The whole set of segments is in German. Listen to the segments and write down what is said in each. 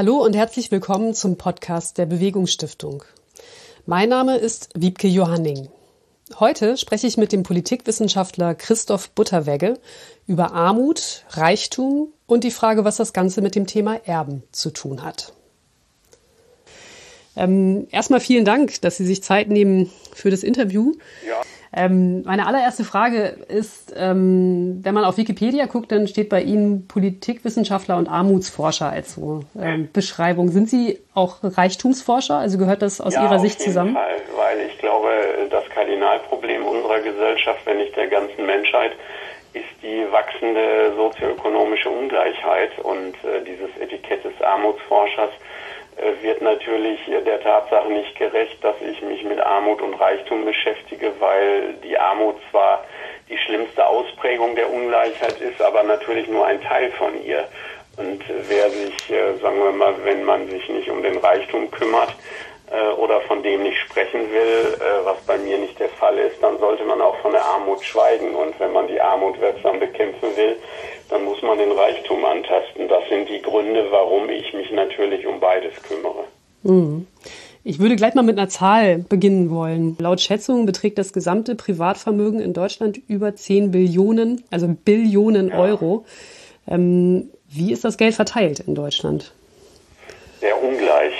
Hallo und herzlich willkommen zum Podcast der Bewegungsstiftung. Mein Name ist Wiebke Johanning. Heute spreche ich mit dem Politikwissenschaftler Christoph Butterwegge über Armut, Reichtum und die Frage, was das Ganze mit dem Thema Erben zu tun hat. Ähm, erstmal vielen Dank, dass Sie sich Zeit nehmen für das Interview. Ja. Ähm, meine allererste Frage ist, ähm, wenn man auf Wikipedia guckt, dann steht bei Ihnen Politikwissenschaftler und Armutsforscher als so ähm, Beschreibung. Sind Sie auch Reichtumsforscher? Also gehört das aus ja, Ihrer Sicht zusammen? Fall, weil ich glaube, das Kardinalproblem unserer Gesellschaft, wenn nicht der ganzen Menschheit, ist die wachsende sozioökonomische Ungleichheit und äh, dieses Etikett des Armutsforschers wird natürlich der Tatsache nicht gerecht, dass ich mich mit Armut und Reichtum beschäftige, weil die Armut zwar die schlimmste Ausprägung der Ungleichheit ist, aber natürlich nur ein Teil von ihr. Und wer sich, äh, sagen wir mal, wenn man sich nicht um den Reichtum kümmert, äh, oder von dem nicht sprechen will, äh, was bei mir nicht der Fall ist, dann sollte man auch von der Armut schweigen. Und wenn man die Armut wirksam bekämpfen will, dann muss man den Reichtum antasten. Das sind die Gründe, warum ich mich natürlich um beides kümmere. Mhm. Ich würde gleich mal mit einer Zahl beginnen wollen. Laut Schätzungen beträgt das gesamte Privatvermögen in Deutschland über 10 Billionen, also Billionen ja. Euro. Ähm, wie ist das Geld verteilt in Deutschland? Sehr ungleich.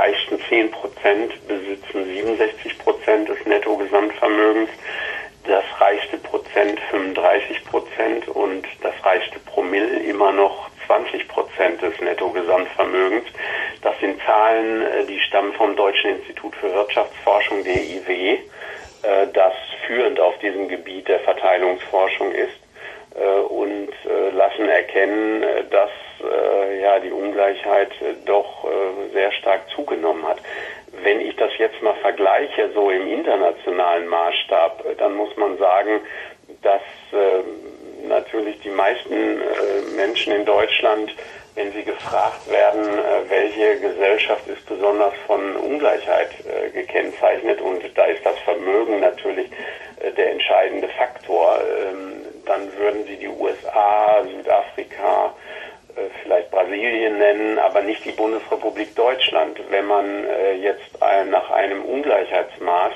Reichsten 10 Prozent besitzen 67 Prozent des Nettogesamtvermögens, das reichste Prozent 35 Prozent und das reichste Promille immer noch 20 Prozent des Nettogesamtvermögens. Das sind Zahlen, äh, die stammen vom Deutschen Institut für Wirtschaftsforschung, DIW, äh, das führend auf diesem Gebiet der Verteilungsforschung ist äh, und lassen erkennen, dass ja die Ungleichheit doch sehr stark zugenommen hat. Wenn ich das jetzt mal vergleiche, so im internationalen Maßstab, dann muss man sagen, dass äh, natürlich die meisten äh, Menschen in Deutschland, wenn sie gefragt werden, äh, welche Gesellschaft ist besonders von Ungleichheit äh, gekennzeichnet, und da ist das Vermögen natürlich äh, der entscheidende Faktor, ähm, dann würden sie die USA, Südafrika, äh, vielleicht Brasilien nennen, aber nicht die Bundesrepublik Deutschland. Wenn man äh, jetzt nach einem Ungleichheitsmaß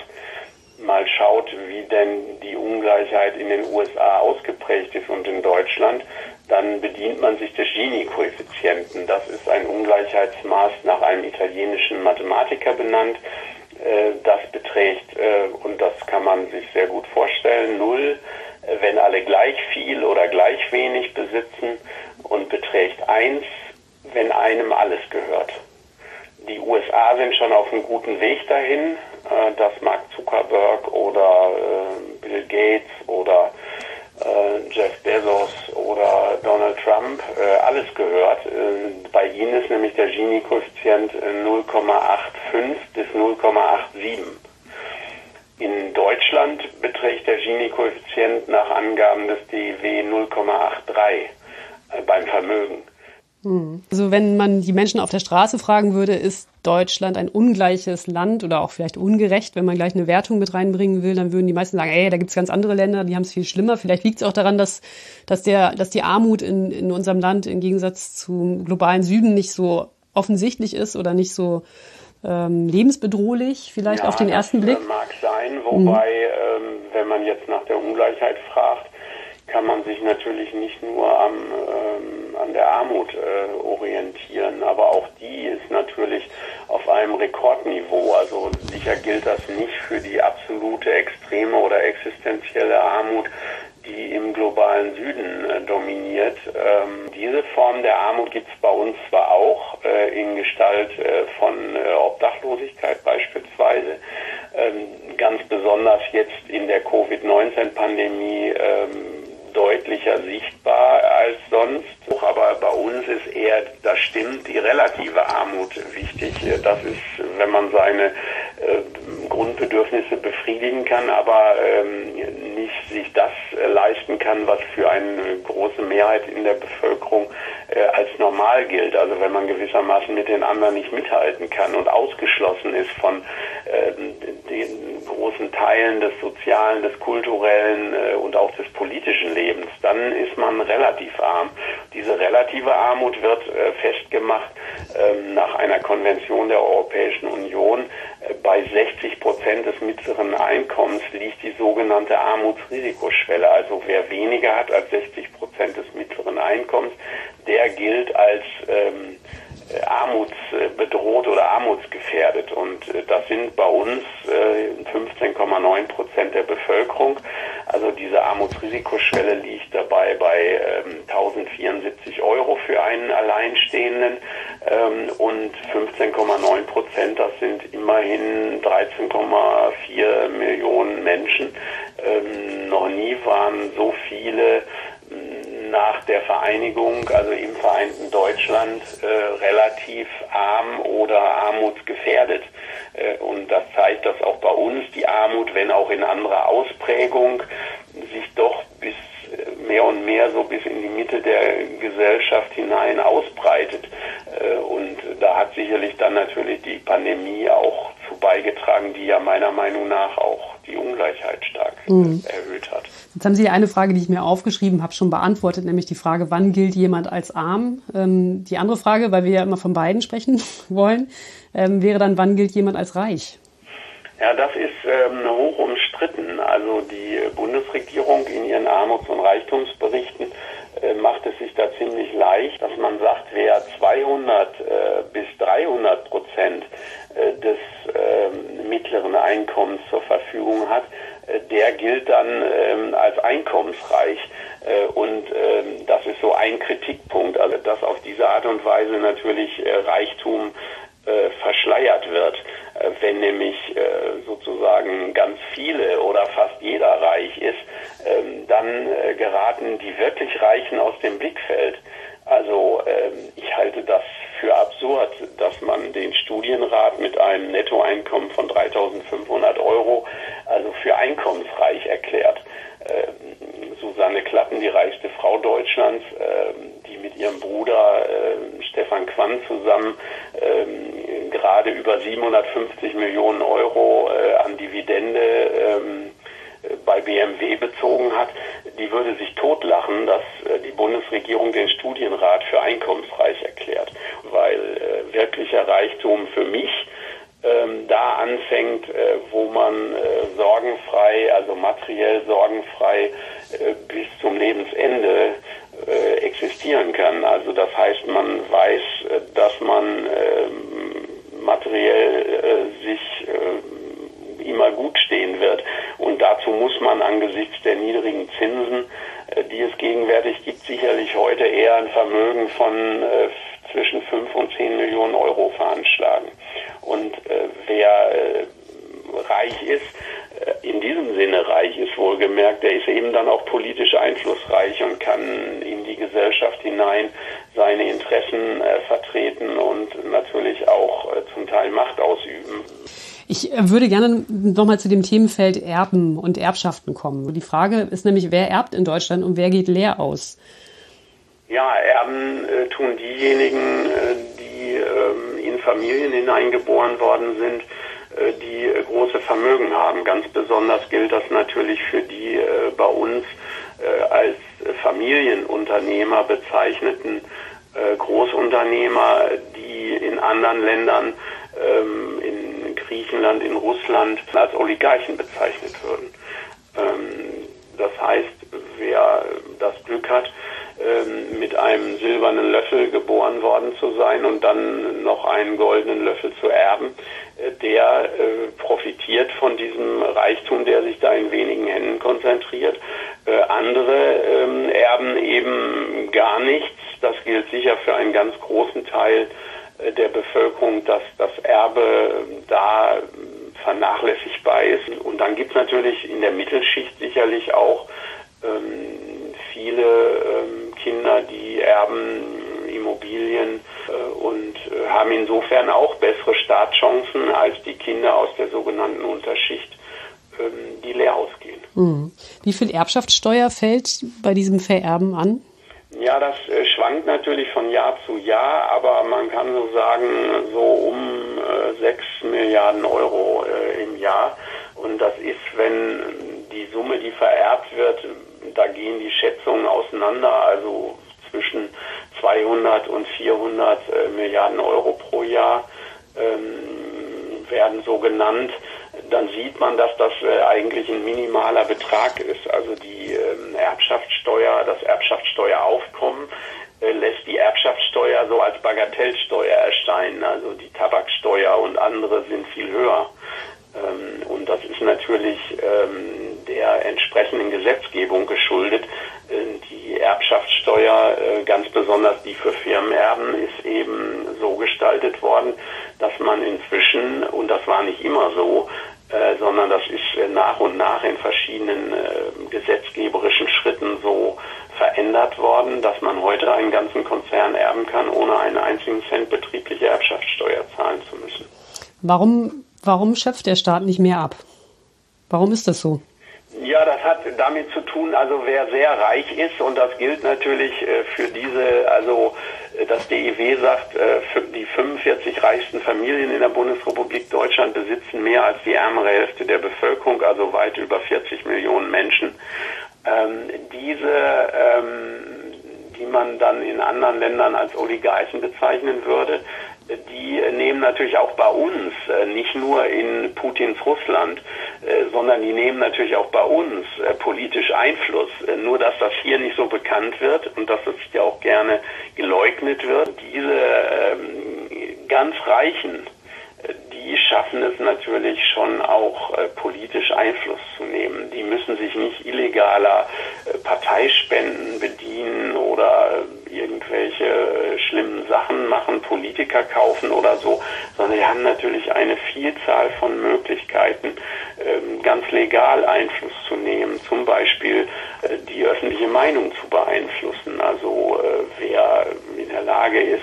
mal schaut, wie denn die Ungleichheit in den USA ausgeprägt ist und in Deutschland, dann bedient man sich des Gini-Koeffizienten. Das ist ein Ungleichheitsmaß nach einem italienischen Mathematiker benannt. Äh, das beträgt, und das kann man sich sehr gut vorstellen, null, wenn alle gleich viel oder gleich wenig besitzen und beträgt 1, wenn einem alles gehört. Die USA sind schon auf einem guten Weg dahin, äh, dass Mark Zuckerberg oder äh, Bill Gates oder äh, Jeff Bezos oder Donald Trump alles gehört. bei ihnen ist nämlich der Gini-Koeffizient 0,85 bis 0,87. In Deutschland beträgt der Gini-Koeffizient nach Angaben des DIW 0,83 beim Vermögen. Hm. Also wenn man die Menschen auf der Straße fragen würde, ist Deutschland ein ungleiches Land oder auch vielleicht ungerecht, wenn man gleich eine Wertung mit reinbringen will, dann würden die meisten sagen, ey, da gibt es ganz andere Länder, die haben es viel schlimmer. Vielleicht liegt es auch daran, dass, dass, der, dass die Armut in, in unserem Land im Gegensatz zum globalen Süden nicht so offensichtlich ist oder nicht so ähm, lebensbedrohlich, vielleicht ja, auf den ersten Blick. Das mag sein, wobei, mhm. ähm, wenn man jetzt nach der Ungleichheit fragt, kann man sich natürlich nicht nur am, ähm, an der Armut äh, orientieren, aber auch die ist natürlich auf einem Rekordniveau. Also sicher gilt das nicht für die absolute extreme oder existenzielle Armut, die im globalen Süden äh, dominiert. Ähm, diese Form der Armut gibt es bei uns zwar auch äh, in Gestalt äh, von äh, Obdachlosigkeit beispielsweise, ähm, ganz besonders jetzt in der Covid-19-Pandemie ähm, deutlicher sichtbar als sonst. Aber bei uns ist eher, das stimmt, die relative Armut wichtig. Das ist, wenn man seine äh, Grundbedürfnisse befriedigen kann, aber ähm, nicht sich das äh, leisten kann, was für eine große Mehrheit in der Bevölkerung äh, als normal gilt. Also wenn man gewissermaßen mit den anderen nicht mithalten kann und ausgeschlossen ist von äh, den großen Teilen des sozialen, des kulturellen äh, und auch des politischen Lebens, dann ist man relativ arm. Diese relative Armut wird äh, festgemacht ähm, nach einer Konvention der Europäischen Union. Äh, bei 60 Prozent des mittleren Einkommens liegt die sogenannte Armutsrisikoschwelle. Also wer weniger hat als 60 Prozent des mittleren Einkommens, der gilt als ähm, armutsbedroht oder armutsgefährdet. Und äh, das sind bei uns äh, 15,9 Prozent der Bevölkerung. Also diese Armutsrisikoschwelle liegt dabei bei ähm, 1074 Euro für einen Alleinstehenden ähm, und 15,9 Prozent, das sind immerhin 13,4 Millionen Menschen. Ähm, noch nie waren so viele nach der Vereinigung, also im vereinten Deutschland, äh, relativ arm oder armutsgefährdet. Äh, und das zeigt, dass auch bei uns die Armut, wenn auch in anderer Ausprägung, sich doch bis äh, mehr und mehr so bis in die Mitte der Gesellschaft hinein ausbreitet. Äh, und da hat sicherlich dann natürlich die Pandemie auch zu beigetragen, die ja meiner Meinung nach auch die Ungleichheit stark mhm. erhöht hat. Jetzt haben Sie eine Frage, die ich mir aufgeschrieben habe, schon beantwortet, nämlich die Frage, wann gilt jemand als arm? Ähm, die andere Frage, weil wir ja immer von beiden sprechen wollen, ähm, wäre dann, wann gilt jemand als reich? Ja, das ist ähm, hoch umstritten. Also die Bundesregierung in ihren Armuts- und Reichtumsberichten macht es sich da ziemlich leicht, dass man sagt, wer 200 äh, bis 300 Prozent äh, des ähm, mittleren Einkommens zur Verfügung hat, äh, der gilt dann ähm, als einkommensreich. Äh, und ähm, das ist so ein Kritikpunkt, also dass auf diese Art und Weise natürlich Reichtum verschleiert wird. wenn nämlich sozusagen ganz viele oder fast jeder reich ist, dann geraten die wirklich Reichen aus dem Blickfeld. Also ich halte das für absurd, dass man den Studienrat mit einem Nettoeinkommen von 3.500 Euro also für einkommensreich erklärt. Ähm, Susanne Klappen, die reichste Frau Deutschlands, ähm, die mit ihrem Bruder äh, Stefan Quann zusammen ähm, gerade über 750 Millionen Euro äh, an Dividende ähm, bei BMW bezogen hat, die würde sich totlachen, dass äh, die Bundesregierung den Studienrat für einkommensreich erklärt, weil äh, wirklicher Reichtum für mich ähm, da anfängt, äh, wo man sorgenfrei, also materiell sorgenfrei bis zum Lebensende existieren kann. Also das heißt, man weiß, dass man ähm, materiell sich immer gut stehen wird. Und dazu muss man angesichts der niedrigen Zinsen, äh, die es gegenwärtig gibt, sicherlich heute eher ein Vermögen von äh, zwischen 5 und 10 Millionen Euro veranschlagen. Und äh, wer reich ist, in diesem Sinne reich ist wohlgemerkt, der ist eben dann auch politisch einflussreich und kann in die Gesellschaft hinein seine Interessen vertreten und natürlich auch zum Teil Macht ausüben. Ich äh, würde gerne nochmal zu dem Themenfeld Erben und Erbschaften kommen. Die Frage ist nämlich, wer erbt in Deutschland und wer geht leer aus? Ja, erben äh, tun diejenigen, äh, die äh, in Familien hineingeboren worden sind, äh, die äh, große Vermögen haben. Ganz besonders gilt das natürlich für die bei uns als Familienunternehmer bezeichneten Großunternehmer, die in anderen Ländern ähm, in Griechenland, in Russland als Oligarchen bezeichnet würden. Ähm, das heißt, wer das Glück hat, ähm, mit einem silbernen Löffel geboren worden zu sein und dann noch einen goldenen Löffel zu erben, äh, der äh, profitiert von diesem Reichtum, der sich da in wenigen Händen konzentriert. Äh, andere ähm, erben eben gar nichts. Das gilt sicher für einen ganz großen Teil der Bevölkerung, dass das Erbe da vernachlässigbar ist. Und dann gibt es natürlich in der Mittelschicht sicherlich auch ähm, viele ähm, Kinder, die erben Immobilien äh, und äh, haben insofern auch bessere Startchancen als die Kinder aus der sogenannten Unterschicht, ähm, die leer ausgehen. Mhm. Wie viel Erbschaftssteuer fällt bei diesem Vererben an? Ja, das äh, schwankt natürlich von Jahr zu Jahr, aber man kann so sagen, so um äh, 6 Milliarden Euro äh, im Jahr. Und das ist, wenn die Summe, die vererbt wird, da gehen die Schätzungen auseinander, also zwischen 200 und 400 äh, Milliarden Euro pro Jahr ähm, werden so genannt dann sieht man, dass das äh, eigentlich ein minimaler Betrag ist. Also die ähm, Erbschaftssteuer, das Erbschaftssteueraufkommen äh, lässt die Erbschaftssteuer so als Bagatellsteuer erscheinen. Also die Tabaksteuer und andere sind viel höher. Ähm, und das ist natürlich ähm, der entsprechenden Gesetzgebung geschuldet. Die Erbschaftssteuer, äh, ganz besonders die für Firmenerben, ist eben so gestaltet worden, dass man inzwischen, und das war nicht immer so, äh, sondern das ist äh, nach und nach in verschiedenen äh, gesetzgeberischen Schritten so verändert worden, dass man heute einen ganzen Konzern erben kann, ohne einen einzigen Cent betriebliche Erbschaftssteuer zahlen zu müssen. Warum, warum schöpft der Staat nicht mehr ab? Warum ist das so? Ja, das hat damit zu tun, also wer sehr reich ist, und das gilt natürlich äh, für diese, also das DIW sagt, äh, die 45 reichsten Familien in der Bundesrepublik Deutschland besitzen mehr als die ärmere Hälfte der Bevölkerung, also weit über 40 Millionen Menschen. Ähm, diese, ähm, die man dann in anderen Ländern als Oligarchen bezeichnen würde, die nehmen natürlich auch bei uns, äh, nicht nur in Putins Russland, äh, sondern die nehmen natürlich auch bei uns äh, politisch Einfluss. Nur dass das hier nicht so bekannt wird und dass das ja auch gerne geleugnet wird. Diese ähm, ganz Reichen, die schaffen es natürlich schon auch politisch Einfluss zu nehmen. Die müssen sich nicht illegaler Parteispenden bedienen oder irgendwelche äh, schlimmen Sachen machen, Politiker kaufen oder so, sondern die haben natürlich eine Vielzahl von Möglichkeiten, ähm, ganz legal Einfluss zu nehmen, zum Beispiel äh, die öffentliche Meinung zu beeinflussen. Also äh, wer in der Lage ist,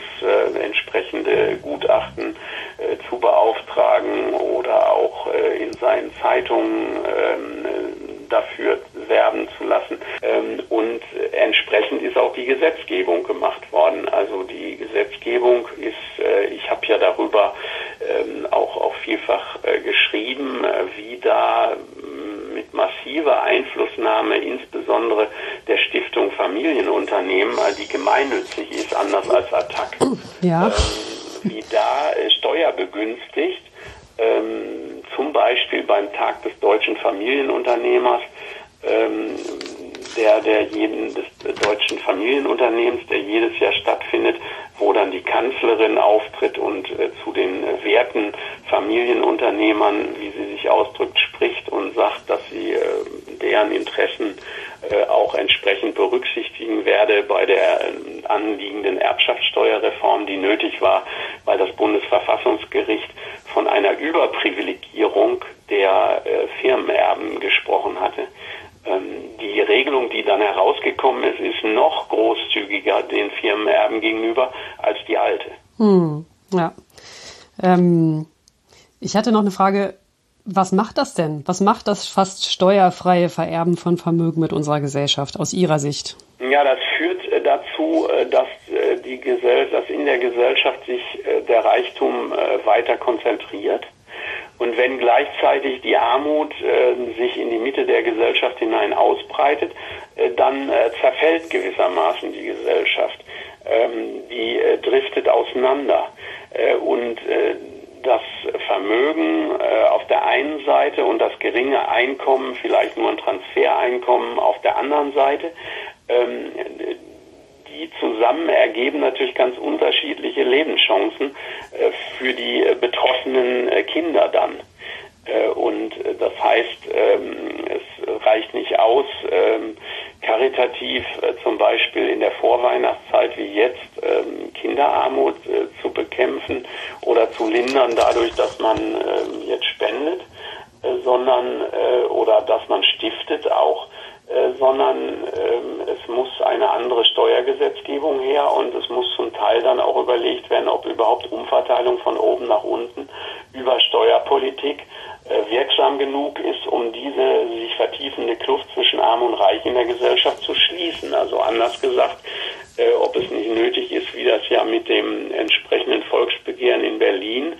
entsprechende Gutachten zu beauftragen oder auch in seinen Zeitungen ähm, dafür werben zu lassen. Ähm, und entsprechend ist auch die Gesetzgebung gemacht worden. Also die Gesetzgebung ist, äh, ich habe ja darüber ähm, auch, auch vielfach äh, geschrieben, äh, wie da mm, mit massiver Einflussnahme insbesondere der Stiftung Familienunternehmen, die gemeinnützig ist, anders als Attac, ja. ähm, wie da steuerbegünstigt ähm, zum Beispiel beim Tag des deutschen Familienunternehmers, ähm, der, der jeden, des deutschen Familienunternehmens, der jedes Jahr stattfindet, wo dann die Kanzlerin auftritt und äh, zu den werten Familienunternehmern, wie sie sich ausdrückt, spricht und sagt, dass sie äh, deren Interessen äh, auch entsprechend berücksichtigen werde bei der äh, anliegenden Erbschaftssteuerreform, die nötig war, weil das Bundesverfassungsgericht von einer Überprivilegierung der äh, Firmenerben gesprochen hatte. Ähm, die Regelung, die dann herausgekommen ist, ist noch großzügiger den Firmenerben gegenüber als die alte. Hm, ja. Ähm, ich hatte noch eine Frage. Was macht das denn? Was macht das fast steuerfreie Vererben von Vermögen mit unserer Gesellschaft aus Ihrer Sicht? Ja, das führt äh, dazu, äh, dass die Gesellschaft, dass in der Gesellschaft sich der Reichtum weiter konzentriert. Und wenn gleichzeitig die Armut äh, sich in die Mitte der Gesellschaft hinein ausbreitet, äh, dann äh, zerfällt gewissermaßen die Gesellschaft. Ähm, die äh, driftet auseinander. Äh, und äh, das Vermögen auf der einen Seite und das geringe Einkommen, vielleicht nur ein Transfereinkommen auf der anderen Seite, ähm, die zusammen ergeben natürlich ganz unterschiedliche Lebenschancen äh, für die äh, betroffenen äh, Kinder dann. Und das heißt, ähm, es reicht nicht aus, ähm, karitativ zum Beispiel in der Vorweihnachtszeit wie jetzt ähm, Kinderarmut zu bekämpfen oder zu lindern dadurch, dass man jetzt spendet, sondern oder dass man stiftet auch, sondern muss eine andere Steuergesetzgebung her und es muss zum Teil dann auch überlegt werden, ob überhaupt Umverteilung von oben nach unten über Steuerpolitik Politik äh, wirksam genug ist, um diese sich vertiefende Kluft zwischen Arm und Reich in der Gesellschaft zu schließen. Also anders gesagt, äh, ob es nicht nötig ist, wie das ja mit dem entsprechenden Volksbegehren in Berlin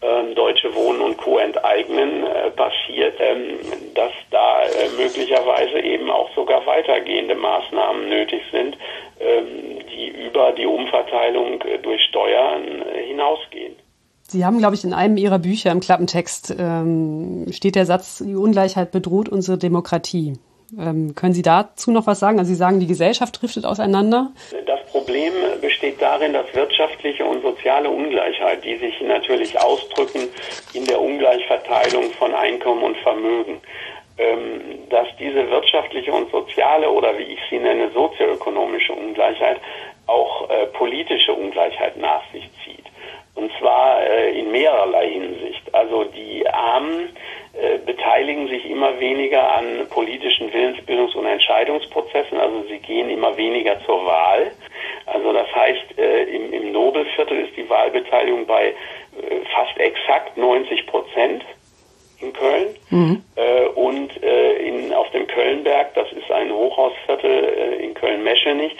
äh, Deutsche Wohnen und Co. enteignen passiert, ähm, dass da möglicherweise eben auch sogar weitergehende Maßnahmen nötig sind, ähm, die über die Umverteilung äh, durch Steuern äh, hinausgehen. Sie haben, glaube ich, in einem Ihrer Bücher im Klappentext ähm, steht der Satz, die Ungleichheit bedroht unsere Demokratie. Ähm, können Sie dazu noch was sagen? Also Sie sagen, die Gesellschaft driftet auseinander. Das Problem besteht darin, dass wirtschaftliche und soziale Ungleichheit, die sich natürlich ausdrücken in der Ungleichverteilung von Einkommen und Vermögen, dass diese wirtschaftliche und soziale oder wie ich sie nenne, sozioökonomische Ungleichheit auch äh, politische Ungleichheit nach sich zieht. Und zwar äh, in mehrerlei Hinsicht. Also die Armen äh, beteiligen sich immer weniger an politischen Willensbildungs- und Entscheidungsprozessen. Also sie gehen immer weniger zur Wahl. Also das heißt, äh, im, im Nobelviertel ist die Wahlbeteiligung bei äh, fast exakt 90 Prozent in Köln. Mhm. Äh, und äh, in, auf dem Kölnberg, das ist ein Hochhausviertel äh, in Köln-Meschenich,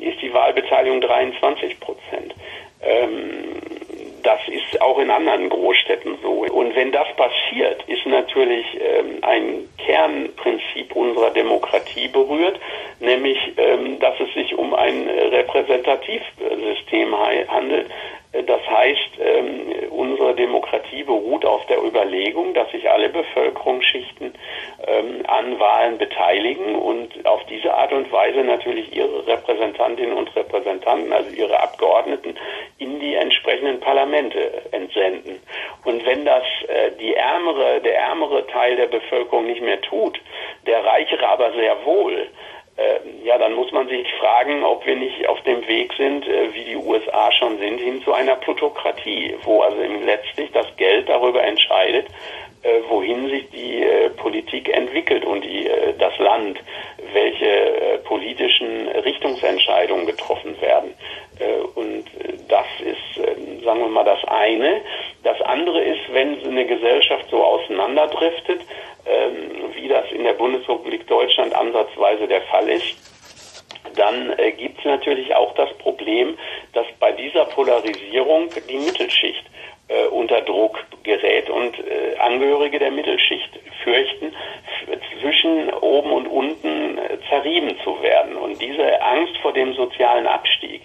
ist die Wahlbeteiligung 23 Prozent. Ähm, das ist auch in anderen Großstädten so. Und wenn das passiert, ist natürlich ähm, ein Kernprinzip unserer Demokratie berührt, nämlich, ähm, dass es sich um ein Repräsentativsystem handelt, das heißt, ähm, unsere Demokratie beruht auf der Überlegung, dass sich alle Bevölkerungsschichten ähm, an Wahlen beteiligen und auf diese Art und Weise natürlich ihre Repräsentantinnen und Repräsentanten, also ihre Abgeordneten, in die entsprechenden Parlamente entsenden. Und wenn das äh, die ärmere, der ärmere Teil der Bevölkerung nicht mehr tut, der reichere aber sehr wohl, ja, dann muss man sich fragen, ob wir nicht auf dem Weg sind, äh, wie die USA schon sind, hin zu einer Plutokratie, wo also letztlich das Geld darüber entscheidet, äh, wohin sich die äh, Politik entwickelt und die, das Land, welche äh, politischen Richtungsentscheidungen getroffen werden. und das ist, sagen wir mal, das eine. Das andere ist, wenn eine Gesellschaft so auseinanderdriftet, ähm, wie das in der Bundesrepublik Deutschland ansatzweise der Fall ist, dann äh, gibt es natürlich auch das Problem, dass bei dieser Polarisierung die Mittelschicht äh, unter Druck gerät und äh, Angehörige der Mittelschicht fürchten, zwischen oben und unten äh, zerrieben zu werden. Und diese Angst vor dem sozialen Abstieg,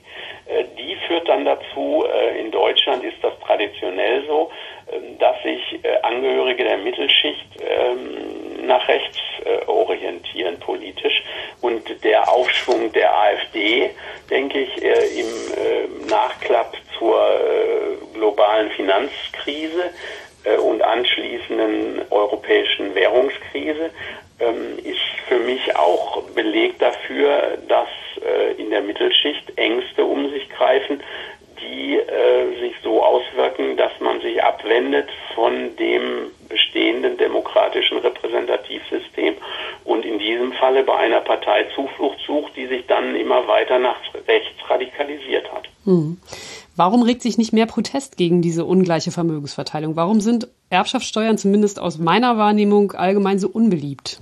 äh, die führt dann dazu, äh, in Deutschland ist das traditionell so, ähm, dass sich Angehörige der Mittelschicht ähm, nach rechts orientieren politisch. Und der Aufschwung der AfD, denke ich, im Nachklapp zur globalen Finanzkrise und anschließenden europäischen Währungskrise ähm, ist für mich auch Beleg dafür, dass in der Mittelschicht Ängste um sich greifen, die äh, sich so auswirken, dass man sich abwendet von dem bestehenden demokratischen Repräsentativsystem und in diesem Falle bei einer Partei Zuflucht sucht, die sich dann immer weiter nach rechts radikalisiert hat. Hm. Warum regt sich nicht mehr Protest gegen diese ungleiche Vermögensverteilung? Warum sind Erbschaftssteuern zumindest aus meiner Wahrnehmung allgemein so unbeliebt?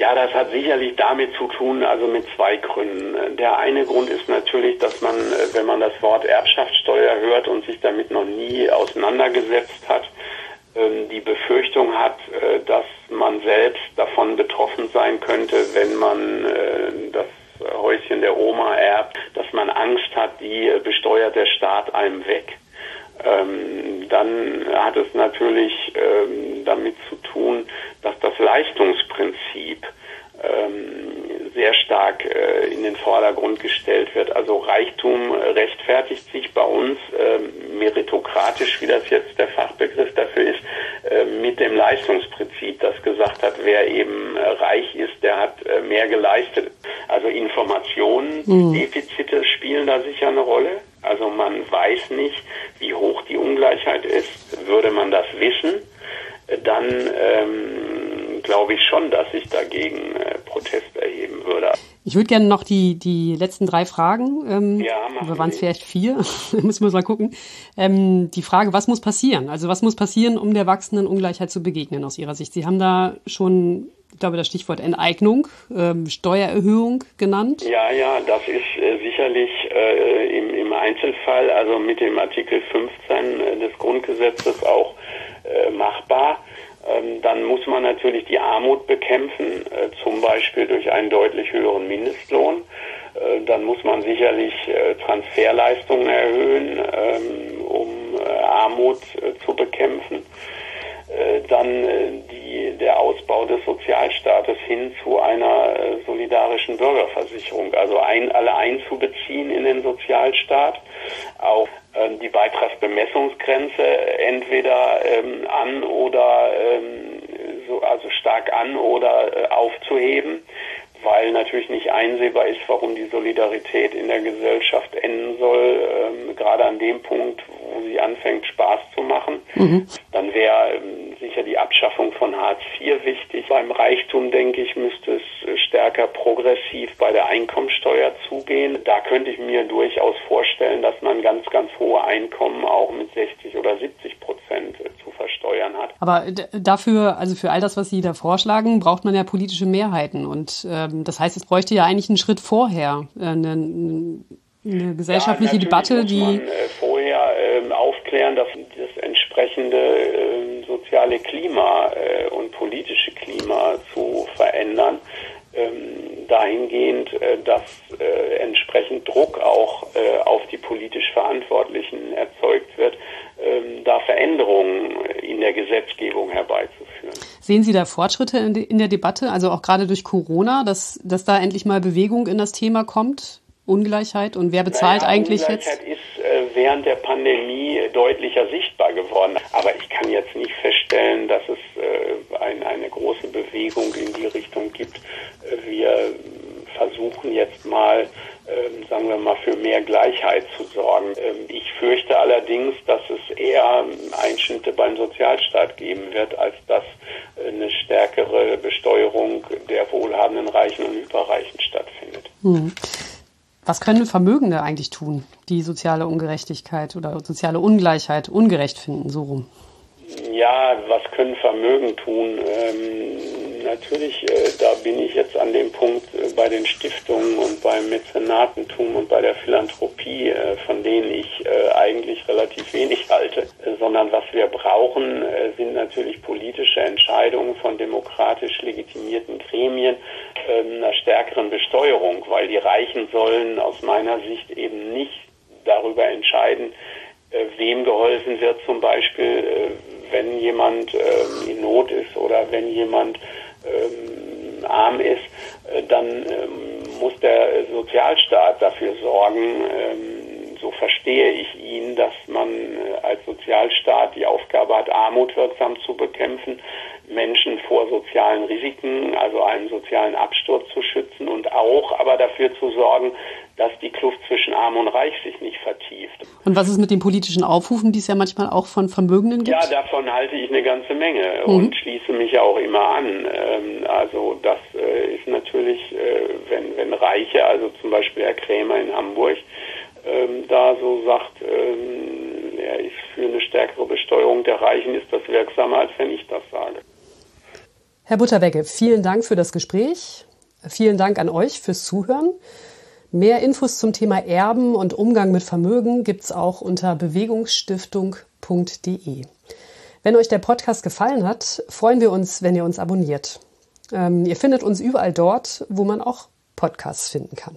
Ja, das hat sicherlich damit zu tun, also mit zwei Gründen. Der eine Grund ist natürlich, dass man, wenn man das Wort Erbschaftssteuer hört und sich damit noch nie auseinandergesetzt hat, ähm, die Befürchtung hat, äh, dass man selbst davon betroffen sein könnte, wenn man äh, das Häuschen der Oma erbt, dass man Angst hat, die besteuert der Staat einem weg. Ähm, dann hat es natürlich ähm, damit zu tun, dass das Leistungsprinzip ähm, sehr stark äh, in den Vordergrund gestellt wird. Also Reichtum rechtfertigt sich bei uns äh, meritokratisch, wie das jetzt der Fachbegriff dafür ist, äh, mit dem Leistungsprinzip, das gesagt hat, wer eben äh, reich ist, der hat äh, mehr geleistet. Also Informationen, mhm. Defizite spielen da sicher eine Rolle. Also man weiß nicht, wie hoch die Ungleichheit ist. Würde man das wissen, dann ähm, glaube ich schon, dass sich dagegen äh, Protest erheben würde. Ich würde gerne noch die, die letzten drei Fragen, ähm, ja, oder waren es vielleicht vier, müssen wir mal gucken. Ähm, die Frage, was muss passieren? Also was muss passieren, um der wachsenden Ungleichheit zu begegnen aus Ihrer Sicht? Sie haben da schon, ich glaube, das Stichwort Enteignung, ähm, Steuererhöhung genannt. Ja, ja, das ist äh, sicherlich äh, im, im Einzelfall, also mit dem Artikel 15 äh, des Grundgesetzes auch äh, machbar. Ähm, dann muss man natürlich die Armut bekämpfen, äh, zum Beispiel durch einen deutlich höheren Mindestlohn. Äh, dann muss man sicherlich äh, Transferleistungen erhöhen, ähm, um Armut zu bekämpfen. Dann die, der Ausbau des Sozialstaates hin zu einer solidarischen Bürgerversicherung, also ein, alle einzubeziehen in den Sozialstaat, auch die Beitragsbemessungsgrenze entweder ähm, an oder ähm, so, also stark an oder äh, aufzuheben, weil natürlich nicht einsehbar ist, warum die Solidarität in der Gesellschaft enden soll, ähm, gerade an dem Punkt, wo sie anfängt Spaß zu machen. Mhm. Dann wäre ähm, sicher die Abschaffung von Hartz IV wichtig. Beim Reichtum, denke ich, müsste es äh, stärker progressiv bei der Einkommensteuer zugehen. Da könnte ich mir durchaus vorstellen, dass man ganz, ganz hohe Einkommen auch mit 60 oder 70 Prozent äh, zu versteuern hat. Aber dafür, also für all das, was Sie da vorschlagen, braucht man ja politische Mehrheiten. Und ähm, das heißt, es bräuchte ja eigentlich einen Schritt vorher, äh, eine, eine gesellschaftliche ja, Debatte, die. Man, äh, vorher äh, aufklären, dass das entsprechende äh, soziale Klima äh, und politische Klima zu verändern ähm, dahingehend, äh, dass äh, entsprechend Druck auch äh, auf die politisch Verantwortlichen erzeugt wird, ähm, da Veränderungen in der Gesetzgebung herbeizuführen. Sehen Sie da Fortschritte in, in der Debatte, also auch gerade durch Corona, dass, dass da endlich mal Bewegung in das Thema kommt? Ungleichheit und wer bezahlt naja, eigentlich Ungleichheit jetzt? ist äh, während der Pandemie deutlicher sichtbar geworden. Aber ich kann jetzt nicht feststellen, dass es große Bewegung in die Richtung gibt. Wir versuchen jetzt mal, ähm, sagen wir mal, für mehr Gleichheit zu sorgen. Ähm, ich fürchte allerdings, dass es eher Einschnitte beim Sozialstaat geben wird, als dass eine stärkere Besteuerung der wohlhabenden Reichen und Überreichen stattfindet. Hm. Was können Vermögende eigentlich tun, die soziale Ungerechtigkeit oder soziale Ungleichheit ungerecht finden, so rum? Ja, was können Vermögen tun? Ähm, natürlich, äh, da bin ich jetzt an dem Punkt äh, bei den Stiftungen und beim Mäzenatentum und bei der Philanthropie, äh, von denen ich äh, eigentlich relativ wenig halte, äh, sondern was wir brauchen, äh, sind natürlich politische Entscheidungen von demokratisch legitimierten Gremien einer stärkeren Besteuerung, weil die Reichen sollen aus meiner Sicht eben nicht darüber entscheiden, wem geholfen wird, zum Beispiel, wenn jemand in Not ist oder wenn jemand ähm, arm ist, äh, dann ähm, muss der Sozialstaat dafür sorgen, ähm, so verstehe ich ihn, dass man äh, als Sozialstaat die Aufgabe hat, Armut wirksam zu bekämpfen, Menschen vor sozialen Risiken, also einem sozialen Absturz zu schützen und auch aber dafür zu sorgen, dass die Kluft zwischen Arm und Reich sich nicht vertieft. Und was ist mit den politischen Aufrufen, die es ja manchmal auch von Vermögenden gibt? Ja, davon halte ich eine ganze Menge mhm. und schließe mich ja auch immer an. Ähm, also das äh, ist natürlich, äh, wenn, wenn Reiche, also zum Beispiel Herr Krämer in Hamburg, ähm, da so sagt, er ist für eine stärkere Besteuerung der Reichen, ist das wirksamer, als wenn ich das sage. Herr Butterwegge, vielen Dank für das Gespräch. Vielen Dank an euch fürs Zuhören. Mehr Infos zum Thema Erben und Umgang mit Vermögen gibt's auch unter bewegungsstiftung.de. Wenn euch der Podcast gefallen hat, freuen wir uns, wenn ihr uns abonniert. Ähm, ihr findet uns überall dort, wo man auch Podcasts finden kann.